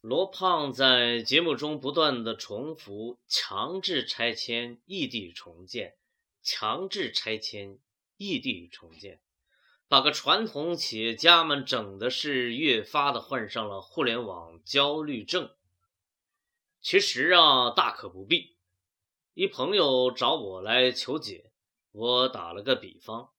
罗胖在节目中不断的重复“强制拆迁，异地重建”，“强制拆迁，异地重建”，把个传统企业家们整的是越发的患上了互联网焦虑症。其实啊，大可不必。一朋友找我来求解，我打了个比方：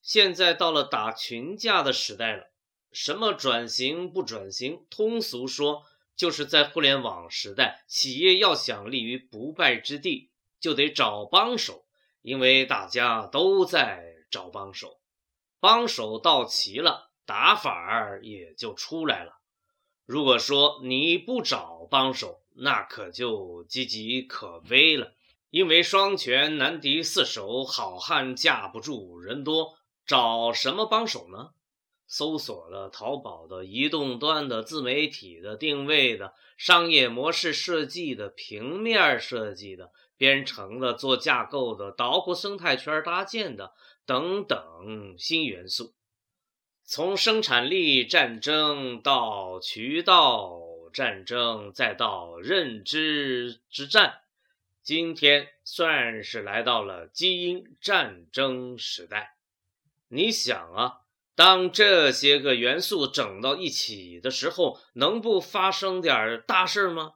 现在到了打群架的时代了。什么转型不转型？通俗说，就是在互联网时代，企业要想立于不败之地，就得找帮手，因为大家都在找帮手。帮手到齐了，打法儿也就出来了。如果说你不找帮手，那可就岌岌可危了，因为双拳难敌四手，好汉架不住人多，找什么帮手呢？搜索了淘宝的移动端的自媒体的定位的商业模式设计的平面设计的编程的做架构的捣鼓生态圈搭建的等等新元素，从生产力战争到渠道战争，再到认知之战，今天算是来到了基因战争时代。你想啊。当这些个元素整到一起的时候，能不发生点大事吗？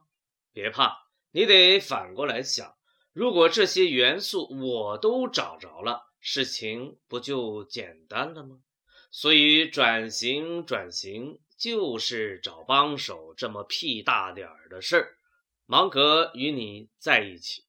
别怕，你得反过来想：如果这些元素我都找着了，事情不就简单了吗？所以转型转型就是找帮手这么屁大点儿的事儿。芒格与你在一起。